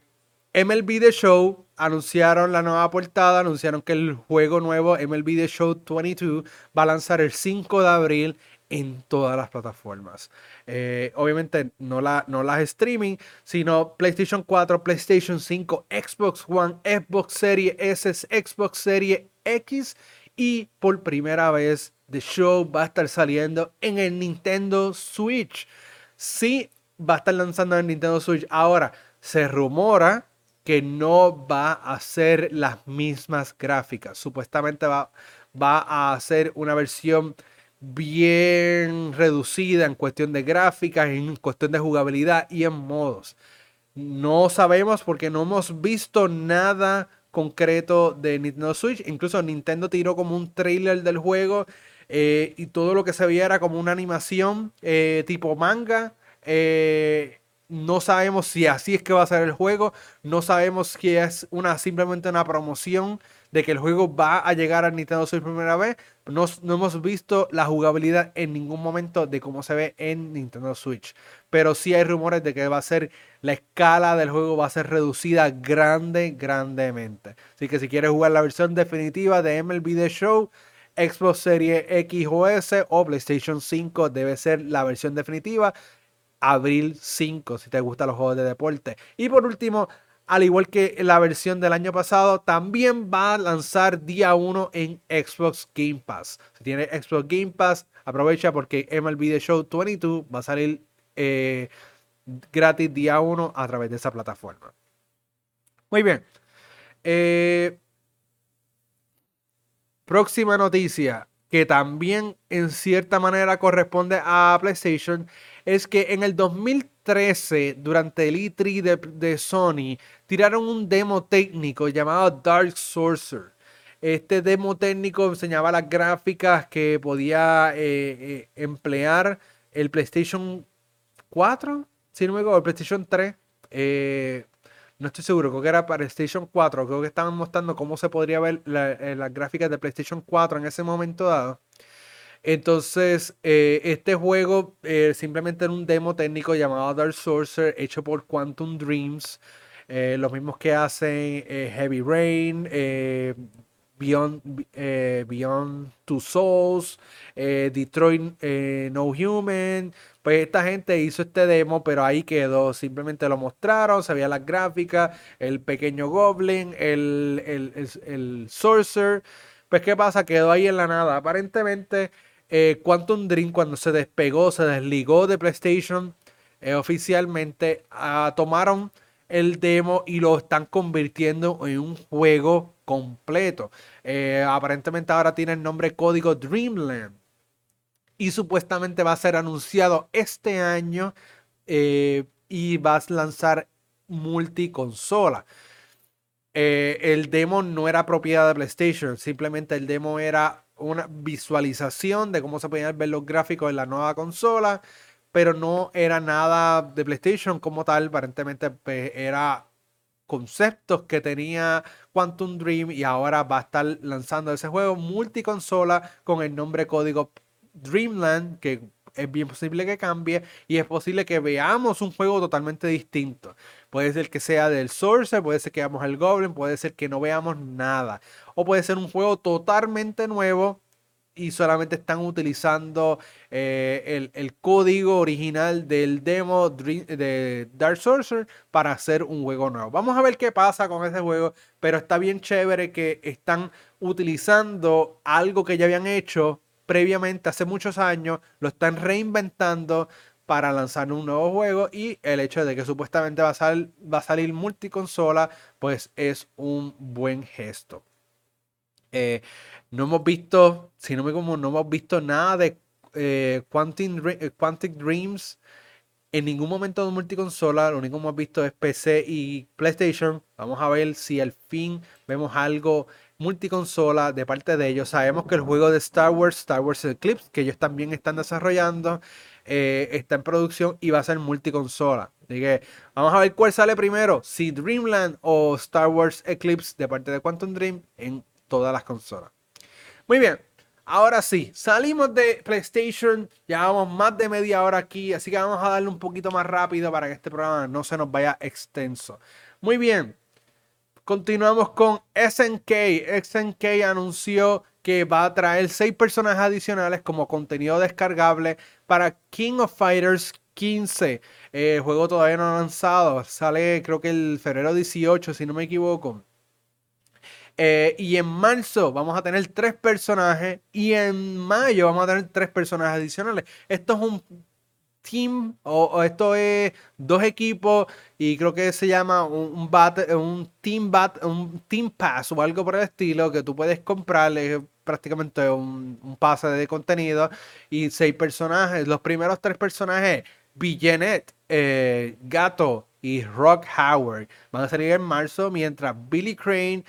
MLB The Show. Anunciaron la nueva portada, anunciaron que el juego nuevo MLB The Show 22 va a lanzar el 5 de abril en todas las plataformas. Eh, obviamente no, la, no las streaming, sino PlayStation 4, PlayStation 5, Xbox One, Xbox Series S, Xbox Series X y por primera vez The Show va a estar saliendo en el Nintendo Switch. Sí, va a estar lanzando en el Nintendo Switch. Ahora, se rumora que no va a ser las mismas gráficas. Supuestamente va, va a ser una versión bien reducida en cuestión de gráficas, en cuestión de jugabilidad y en modos. No sabemos porque no hemos visto nada concreto de Nintendo Switch. Incluso Nintendo tiró como un trailer del juego eh, y todo lo que se veía era como una animación eh, tipo manga. Eh, no sabemos si así es que va a ser el juego. No sabemos si es una, simplemente una promoción de que el juego va a llegar a Nintendo Switch primera vez. No, no, hemos visto la jugabilidad en ningún momento de cómo se ve en Nintendo Switch. Pero sí hay rumores de que va a ser la escala del juego va a ser reducida grande, grandemente. Así que si quieres jugar la versión definitiva de MLB The Show, Xbox Series X o S o PlayStation 5 debe ser la versión definitiva. Abril 5, si te gustan los juegos de deporte. Y por último, al igual que la versión del año pasado, también va a lanzar día 1 en Xbox Game Pass. Si tiene Xbox Game Pass, aprovecha porque MLB The Show 22 va a salir eh, gratis día 1 a través de esa plataforma. Muy bien. Eh, próxima noticia que también en cierta manera corresponde a PlayStation es que en el 2013, durante el E3 de, Sony, tiraron un demo técnico llamado Dark Sorcerer. Este demo técnico enseñaba las gráficas que podía eh, eh, emplear el PlayStation 4, si no me equivoco, el PlayStation 3. Eh, no estoy seguro, creo que era para PlayStation 4. Creo que estaban mostrando cómo se podría ver las gráficas de PlayStation 4 en ese momento dado. Entonces, eh, este juego eh, simplemente era un demo técnico llamado Dark Sorcerer, hecho por Quantum Dreams, eh, los mismos que hacen Heavy Rain, Beyond, Beyond Two Souls, Detroit No Human. Pues esta gente hizo este demo, pero ahí quedó. Simplemente lo mostraron, se veía las gráficas, el pequeño Goblin, el, el, el Sorcerer. Pues, ¿qué pasa? Quedó ahí en la nada. Aparentemente eh, Quantum Dream cuando se despegó, se desligó de PlayStation eh, oficialmente, ah, tomaron el demo y lo están convirtiendo en un juego completo. Eh, aparentemente ahora tiene el nombre código Dreamland y supuestamente va a ser anunciado este año y va a lanzar multiconsola. el demo no era propiedad de PlayStation, simplemente el demo era una visualización de cómo se podían ver los gráficos en la nueva consola, pero no era nada de PlayStation como tal, aparentemente pues, era conceptos que tenía Quantum Dream y ahora va a estar lanzando ese juego multiconsola con el nombre código Dreamland, que es bien posible que cambie y es posible que veamos un juego totalmente distinto. Puede ser que sea del Source, puede ser que veamos el Goblin, puede ser que no veamos nada. O puede ser un juego totalmente nuevo y solamente están utilizando eh, el, código original del demo de Dark Sorcerer para hacer un juego nuevo. Vamos a ver qué pasa con ese juego, pero está bien chévere que están utilizando algo que ya habían hecho previamente hace muchos años, lo están reinventando para lanzar un nuevo juego y el hecho de que supuestamente va a, va a salir multiconsola, pues es un buen gesto. Eh, no hemos visto, si no me como, no hemos visto nada de eh, eh, Quantic, Dreams en ningún momento de multiconsola. Lo único que hemos visto es PC y PlayStation. Vamos a ver si al fin vemos algo multiconsola de parte de ellos. Sabemos que el juego de Star Wars, Star Wars Eclipse, que ellos también están desarrollando, eh, está en producción y va a ser multiconsola. Así que vamos a ver cuál sale primero, si Dreamland o Star Wars Eclipse de parte de Quantum Dream en todas las consolas. Muy bien, ahora sí, salimos de PlayStation, llevamos más de media hora aquí, así que vamos a darle un poquito más rápido para que este programa no se nos vaya extenso. Muy bien, Continuamos con SNK. SNK anunció que va a traer seis personajes adicionales como contenido descargable para King of Fighters 15. el juego todavía no lanzado. Sale creo que el febrero 18, si no me equivoco. Eh, y en marzo vamos a tener tres personajes. Y en mayo vamos a tener tres personajes adicionales. Esto es un team, o, esto es dos equipos y creo que se llama un, un, un team bat, un team pass o algo por el estilo que tú puedes comprarle prácticamente un, pase de contenido y seis personajes. Los primeros tres personajes, Villanet, eh, Gato y Rock Howard, van a salir en marzo, mientras Billy Crane,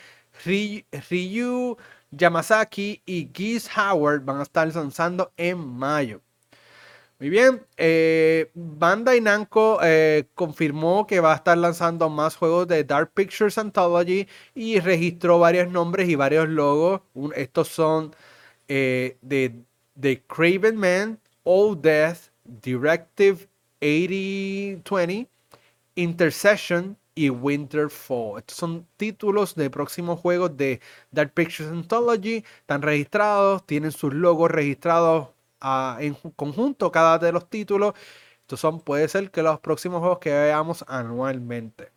Ryu, Yamazaki y Geese Howard van a estar lanzando en mayo. Muy bien, eh, Bandai Namco eh, confirmó que va a estar lanzando más juegos de Dark Pictures Anthology y registró varios nombres y varios logos. estos son eh, de, The Craven Man, Old Death, Directive 8020, Intercession y Winterfall. Estos son títulos de próximos juegos de Dark Pictures Anthology. Están registrados, tienen sus logos registrados en conjunto cada de los títulos. Estos son, puede ser que los próximos juegos que veamos anualmente.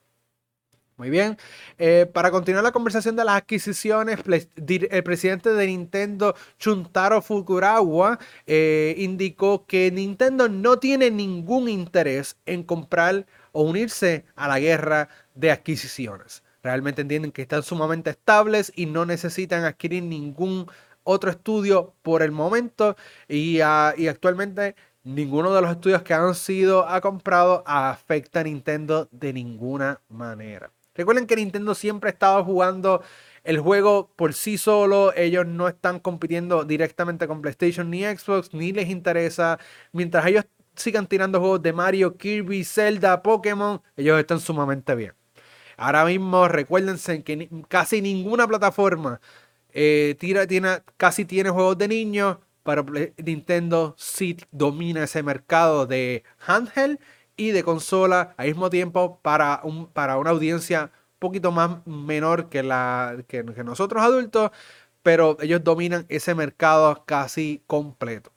Muy bien. Eh, para continuar la conversación de las adquisiciones, el presidente de Nintendo, Chuntaro Fukurokawa, eh, indicó que Nintendo no tiene ningún interés en comprar o unirse a la guerra de adquisiciones. Realmente entienden que están sumamente estables y no necesitan adquirir ningún otro estudio por el momento y, ah, y actualmente ninguno de los estudios que han sido comprado afecta a Nintendo de ninguna manera. Recuerden que Nintendo siempre ha estado jugando el juego por sí solo. Ellos no están compitiendo directamente con PlayStation ni Xbox, ni les interesa. Mientras ellos sigan tirando juegos de Mario, Kirby, Zelda, Pokémon, ellos están sumamente bien. Ahora mismo recuérdense que casi ninguna plataforma eh, tira, tiene, casi tiene juegos de niños, pero Nintendo sí domina ese mercado de handheld y de consola al mismo tiempo para, un, para una audiencia un poquito más menor que, la, que, nosotros adultos, pero ellos dominan ese mercado casi completo.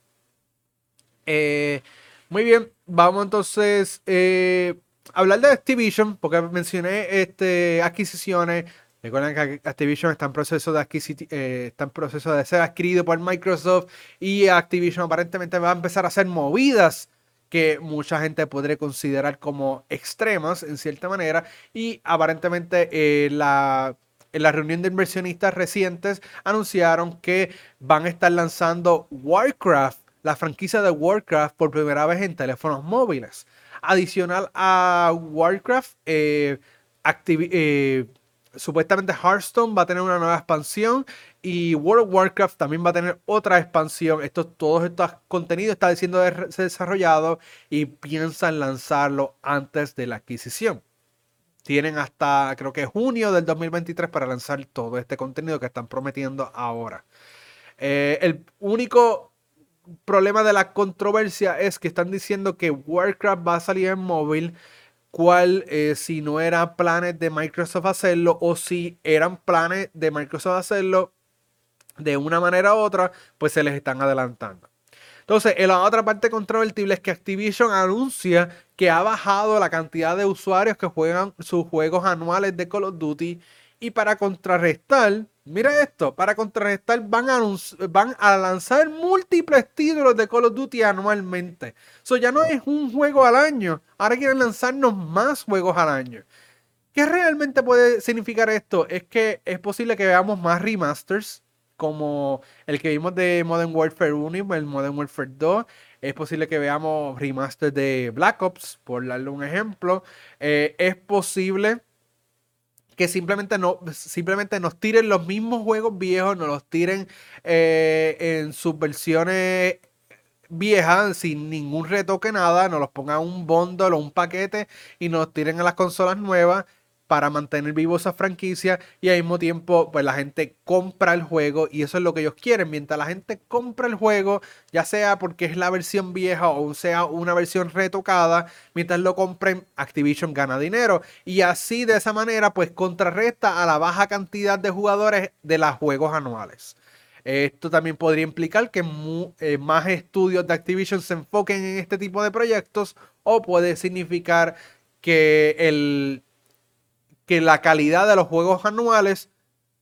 Eh, muy bien, vamos entonces eh, a hablar de Activision, porque mencioné este, adquisiciones. Recuerden que Activision está en proceso de eh, de ser adquirido por Microsoft y Activision aparentemente va a empezar a hacer movidas que mucha gente podría considerar como extremas en cierta manera y aparentemente eh, la, en la reunión de inversionistas recientes anunciaron que van a estar lanzando Warcraft, la franquicia de Warcraft por primera vez en teléfonos móviles. Adicional a Warcraft, eh, eh supuestamente Hearthstone va a tener una nueva expansión y World of Warcraft también va a tener otra expansión. Esto, todos estos contenidos están siendo desarrollados y piensan lanzarlo antes de la adquisición. Tienen hasta creo que junio del 2023 para lanzar todo este contenido que están prometiendo ahora. Eh, el único problema de la controversia es que están diciendo que Warcraft va a salir en móvil cuál, eh, si no eran planes de Microsoft hacerlo o si eran planes de Microsoft hacerlo de una manera u otra, pues se les están adelantando. Entonces, la otra parte controvertible es que Activision anuncia que ha bajado la cantidad de usuarios que juegan sus juegos anuales de Call of Duty y para contrarrestar, mira esto, para contrarrestar van a, van a lanzar múltiples títulos de Call of Duty anualmente. Eso ya no es un juego al año, ahora quieren lanzarnos más juegos al año. ¿Qué realmente puede significar esto? Es que es posible que veamos más remasters, como el que vimos de Modern Warfare 1 y el Modern Warfare 2. Es posible que veamos remasters de Black Ops, por darle un ejemplo. Eh, es posible que simplemente, no, simplemente nos tiren los mismos juegos viejos, nos los tiren eh, en sus versiones viejas, sin ningún retoque, nada, nos los pongan un bundle o un paquete y nos tiren a las consolas nuevas para mantener vivo esa franquicia y al mismo tiempo pues la gente compra el juego y eso es lo que ellos quieren. Mientras la gente compra el juego, ya sea porque es la versión vieja o sea una versión retocada, mientras lo compren Activision gana dinero y así de esa manera pues contrarresta a la baja cantidad de jugadores de los juegos anuales. Esto también podría implicar que eh, más estudios de Activision se enfoquen en este tipo de proyectos o puede significar que el que la calidad de los juegos anuales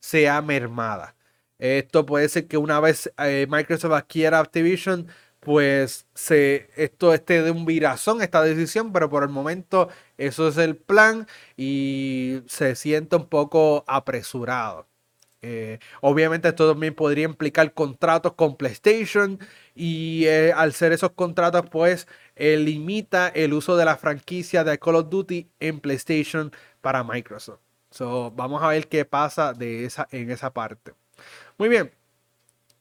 sea mermada. Esto puede ser que una vez eh, Microsoft adquiera Activision, pues se, esto esté de un virazón, esta decisión, pero por el momento eso es el plan y se siente un poco apresurado. Eh, obviamente esto también podría implicar contratos con PlayStation y eh, al ser esos contratos pues limita el uso de la franquicia de Call of Duty en PlayStation para Microsoft. So, vamos a ver qué pasa de esa, en esa parte. Muy bien.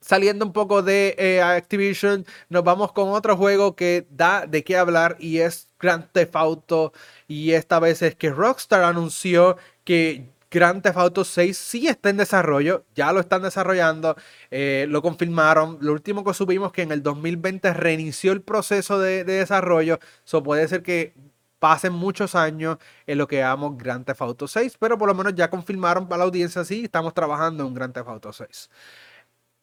Saliendo un poco de eh, Activision, nos vamos con otro juego que da de qué hablar y es Grand Theft Auto. Y esta vez es que Rockstar anunció que Grand Theft Auto 6 sí está en desarrollo, ya lo están desarrollando, eh, lo confirmaron. Lo último que supimos que en el 2020 reinició el proceso de, de desarrollo, eso puede ser que pasen muchos años en lo que llamamos Grand Theft Auto 6, pero por lo menos ya confirmaron para la audiencia, sí, estamos trabajando en Grand Theft Auto 6.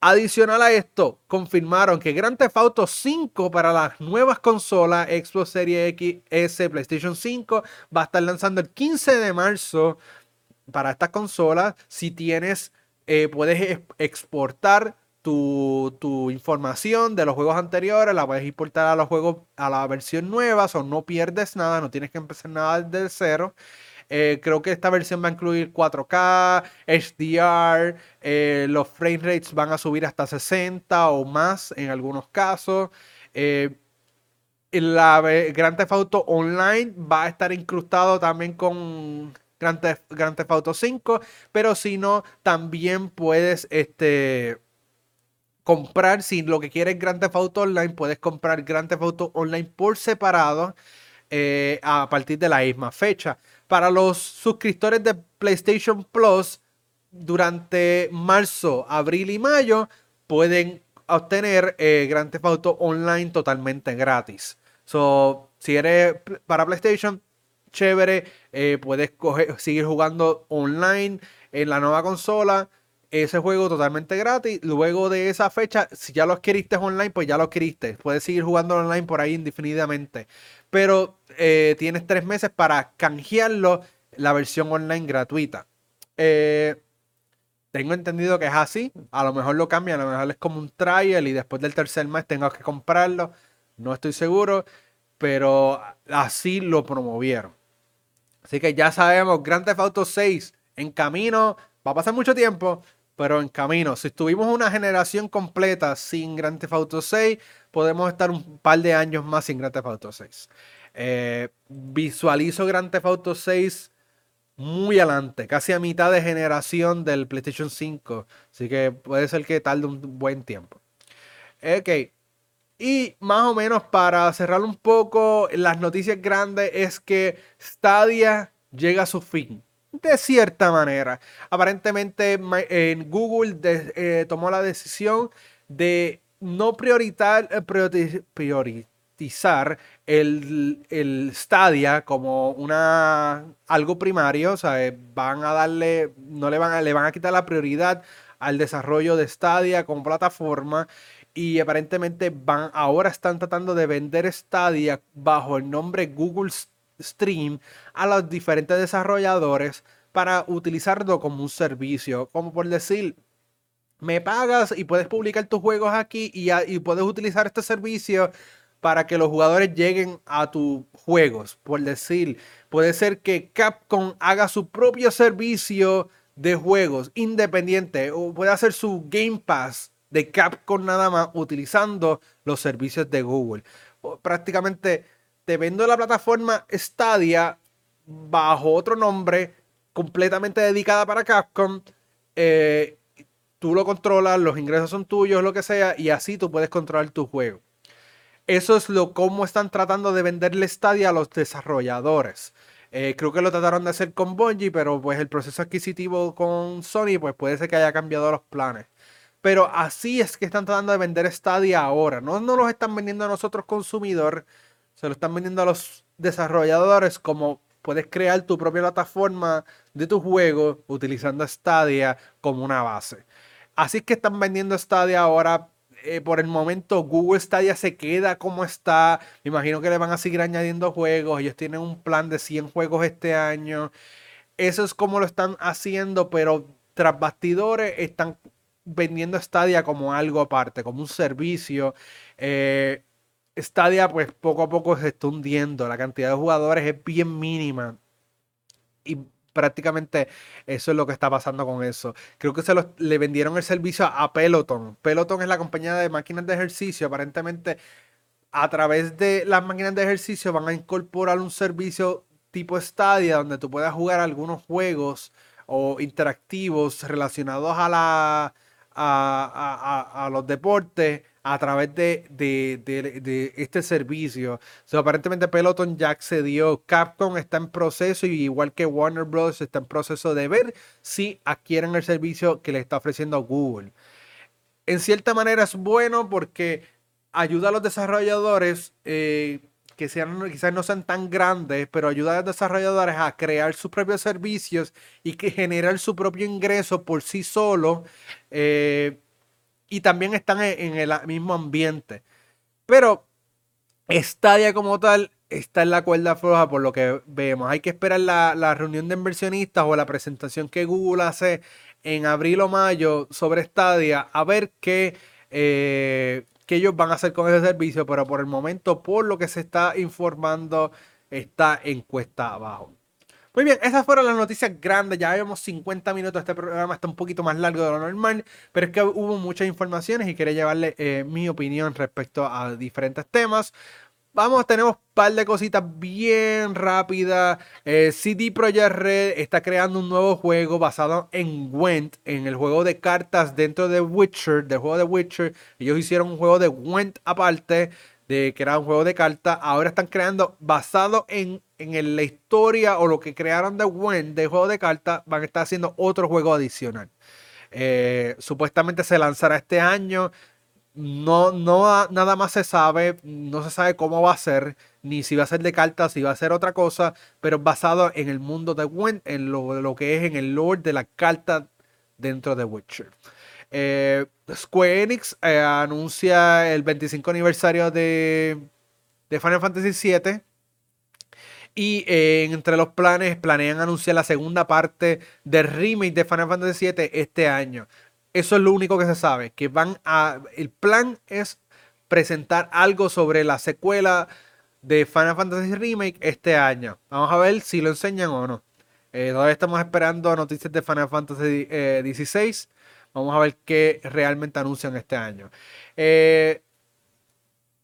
Adicional a esto, confirmaron que Grand Theft Auto 5 para las nuevas consolas Xbox Series X, S, PlayStation 5 va a estar lanzando el 15 de marzo para estas consolas, si tienes, eh, puedes exportar tu, información de los juegos anteriores, la puedes importar a los juegos, a la versión nueva, o no pierdes nada, no tienes que empezar nada desde cero. Eh, creo que esta versión va a incluir 4K, HDR, eh, los frame rates van a subir hasta 60 o más en algunos casos. Eh, la Grand Theft Auto Online va a estar incrustado también con Grand Theft, Auto 5, pero si no, también puedes este, comprar, si lo que quieres Grand Theft Auto Online, puedes comprar Grand Theft Auto Online por separado a partir de la misma fecha para los suscriptores de PlayStation Plus durante marzo, abril y mayo pueden obtener eh, Grand Theft Auto Online totalmente gratis. So, si eres para PlayStation, chévere, eh, puedes seguir jugando online en la nueva consola. Ese juego totalmente gratis. Luego de esa fecha, si ya lo adquiriste online, pues ya lo adquiriste. Puedes seguir jugando online por ahí indefinidamente pero eh, tienes tres meses para canjearlo la versión online gratuita. Eh, tengo entendido que es así. A lo mejor lo cambian, a lo mejor es como un trial y después del tercer mes tengo que comprarlo. No estoy seguro, pero así lo promovieron. Así que ya sabemos, Grand Theft Auto 6 en camino. Va a pasar mucho tiempo, pero en camino. Si estuvimos una generación completa sin Grand Theft Auto 6, podemos estar un par de años más sin Grand Theft Auto 6. Eh, visualizo Grand Theft Auto 6 muy adelante, casi a mitad de generación del PlayStation 5. Así que puede ser que tarde un buen tiempo. Ok. Y más o menos para cerrar un poco las noticias grandes es que Stadia llega a su fin. De cierta manera. Aparentemente en Google eh, tomó la decisión de no prioritar, eh, priorizar el, el, Stadia como una algo primario, o sea, eh, van a darle, no le van a, le van a quitar la prioridad al desarrollo de Stadia como plataforma y aparentemente van, ahora están tratando de vender Stadia bajo el nombre Google Stream a los diferentes desarrolladores para utilizarlo como un servicio, como por decir, me pagas y puedes publicar tus juegos aquí y, puedes utilizar este servicio para que los jugadores lleguen a tus juegos. Por decir, puede ser que Capcom haga su propio servicio de juegos independiente o puede hacer su Game Pass de Capcom nada más utilizando los servicios de Google. Prácticamente te vendo la plataforma Stadia bajo otro nombre completamente dedicada para Capcom. Eh, tú lo controlas, los ingresos son tuyos, lo que sea, y así tú puedes controlar tu juego. Eso es lo cómo están tratando de venderle Stadia a los desarrolladores. Eh, creo que lo trataron de hacer con Bungie, pero pues el proceso adquisitivo con Sony, pues puede ser que haya cambiado los planes. Pero así es que están tratando de vender Stadia ahora. No nos los están vendiendo a nosotros consumidor, se lo están vendiendo a los desarrolladores como puedes crear tu propia plataforma de tu juego utilizando Stadia como una base. Así es que están vendiendo Stadia ahora. Eh, por el momento Google Stadia se queda como está. Me imagino que le van a seguir añadiendo juegos. Ellos tienen un plan de 100 juegos este año. Eso es como lo están haciendo, pero tras bastidores están vendiendo Stadia como algo aparte, como un servicio. Eh, Stadia pues poco a poco se está hundiendo. La cantidad de jugadores es bien mínima. Y prácticamente eso es lo que está pasando con eso. Creo que se le vendieron el servicio a Peloton. Peloton es la compañía de máquinas de ejercicio. Aparentemente, a través de las máquinas de ejercicio van a incorporar un servicio tipo Stadia donde tú puedas jugar algunos juegos o interactivos relacionados a la a, los deportes a través de, este servicio. aparentemente Peloton ya accedió. Capcom está en proceso, y igual que Warner Bros. está en proceso de ver si adquieren el servicio que le está ofreciendo Google. En cierta manera es bueno porque ayuda a los desarrolladores eh, que sean, quizás no sean tan grandes, pero ayuda a los desarrolladores a crear sus propios servicios y que generar su propio ingreso por sí solo. Eh, y también están en, el mismo ambiente. Pero Stadia como tal está en la cuerda floja por lo que vemos. Hay que esperar la, reunión de inversionistas o la presentación que Google hace en abril o mayo sobre Stadia a ver qué, eh, qué ellos van a hacer con ese servicio, pero por el momento, por lo que se está informando, está en cuesta abajo. Muy bien, esas fueron las noticias grandes. Ya llevamos 50 minutos. Este programa está un poquito más largo de lo normal, pero es que hubo muchas informaciones y quería llevarle eh, mi opinión respecto a diferentes temas. Vamos, tenemos un par de cositas bien rápidas. Eh, CD Projekt Red está creando un nuevo juego basado en Gwent, en el juego de cartas dentro de Witcher, del juego de Witcher. Ellos hicieron un juego de Gwent aparte, de que era un juego de cartas. Ahora están creando basado en, en la historia o lo que crearon de Gwent, del juego de cartas, van a estar haciendo otro juego adicional. Eh, supuestamente se lanzará este año. No, no, nada más se sabe, no se sabe cómo va a ser, ni si va a ser de cartas, si va a ser otra cosa, pero basado en el mundo de Gwent, en lo, lo que es en el lore de la carta dentro de Witcher. Eh, Square Enix eh, anuncia el 25 aniversario de, de Final Fantasy VII. Y eh, entre los planes, planean anunciar la segunda parte del remake de Final Fantasy VII este año. Eso es lo único que se sabe. Que van a. El plan es presentar algo sobre la secuela de Final Fantasy Remake este año. Vamos a ver si lo enseñan o no. Eh, todavía estamos esperando noticias de Final Fantasy. Eh, Vamos a ver qué realmente anuncian este año. Eh,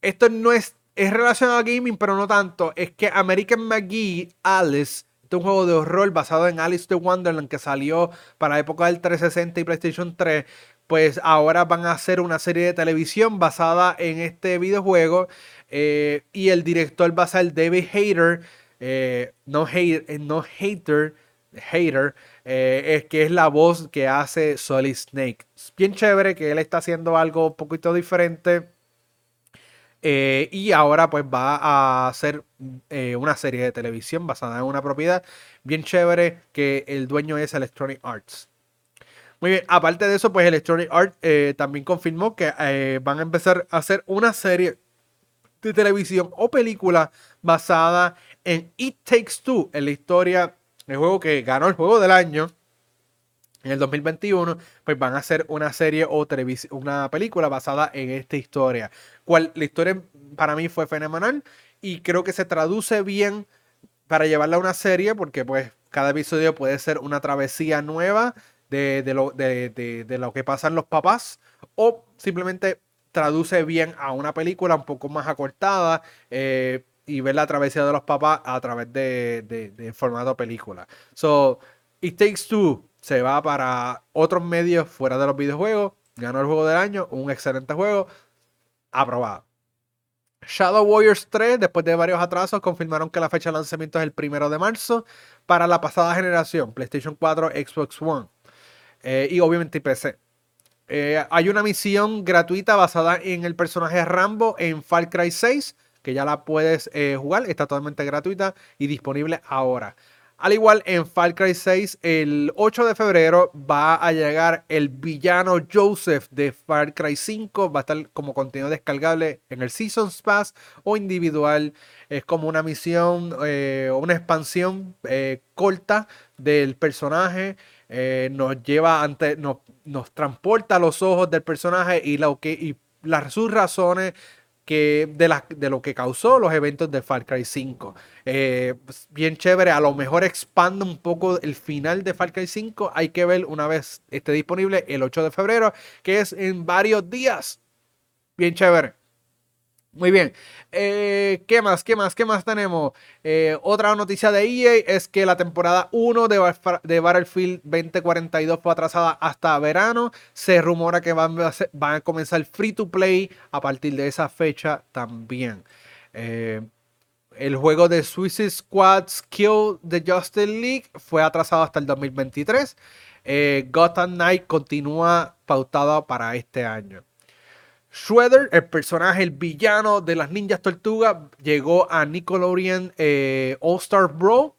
esto no es, es relacionado a gaming, pero no tanto. Es que American McGee Alice este es un juego de horror basado en Alice the Wonderland que salió para la época del 360 y PlayStation 3. Pues ahora van a hacer una serie de televisión basada en este videojuego. Eh, y el director va a ser David Hater. Eh, no, hate, no Hater. Hater. Eh, es que es la voz que hace Solid Snake. bien chévere que él está haciendo algo un poquito diferente. Eh, y ahora pues va a hacer eh, una serie de televisión basada en una propiedad bien chévere que el dueño es Electronic Arts. Muy bien, aparte de eso, pues Electronic Arts también confirmó que van a empezar a hacer una serie de televisión o película basada en It Takes Two, en la historia el juego que ganó el juego del año en el 2021, pues van a hacer una serie o una película basada en esta historia. Cual, la historia para mí fue fenomenal y creo que se traduce bien para llevarla a una serie porque pues cada episodio puede ser una travesía nueva de, lo, de, lo, que pasan los papás o simplemente traduce bien a una película un poco más acortada. Eh, y ver la travesía de los papás a través de, de, formato película. So, It Takes Two se va para otros medios fuera de los videojuegos. Ganó el juego del año, un excelente juego. Aprobado. Shadow Warriors 3, después de varios atrasos, confirmaron que la fecha de lanzamiento es el primero de marzo para la pasada generación, PlayStation 4, Xbox One eh, y obviamente PC. Eh, hay una misión gratuita basada en el personaje Rambo en Far Cry 6 que ya la puedes eh, jugar, está totalmente gratuita y disponible ahora. Al igual en Far Cry 6, el 8 de febrero va a llegar el villano Joseph de Far Cry 5. Va a estar como contenido descargable en el Seasons Pass o individual. Es como una misión o eh, una expansión eh, corta del personaje. nos lleva ante, nos, nos transporta a los ojos del personaje y, y las, sus razones que de, la, de lo que causó los eventos de Far Cry 5. Eh, pues, bien chévere, a lo mejor expande un poco el final de Far Cry 5. Hay que ver una vez esté disponible el 8 de febrero, que es en varios días. Bien chévere. Muy bien. Eh, ¿Qué más? ¿Qué más? ¿Qué más tenemos? Eh, otra noticia de EA es que la temporada 1 de, de, Battlefield 2042 fue atrasada hasta verano. Se rumora que van a, van a comenzar free to play a partir de esa fecha también. Eh, el juego de Suicide Squad Kill the Justice League fue atrasado hasta el 2023. Gotham Knight continúa pautado para este año. Shredder, el personaje, el villano de las Ninjas Tortugas, llegó a Nickelodeon eh, All Star Bro.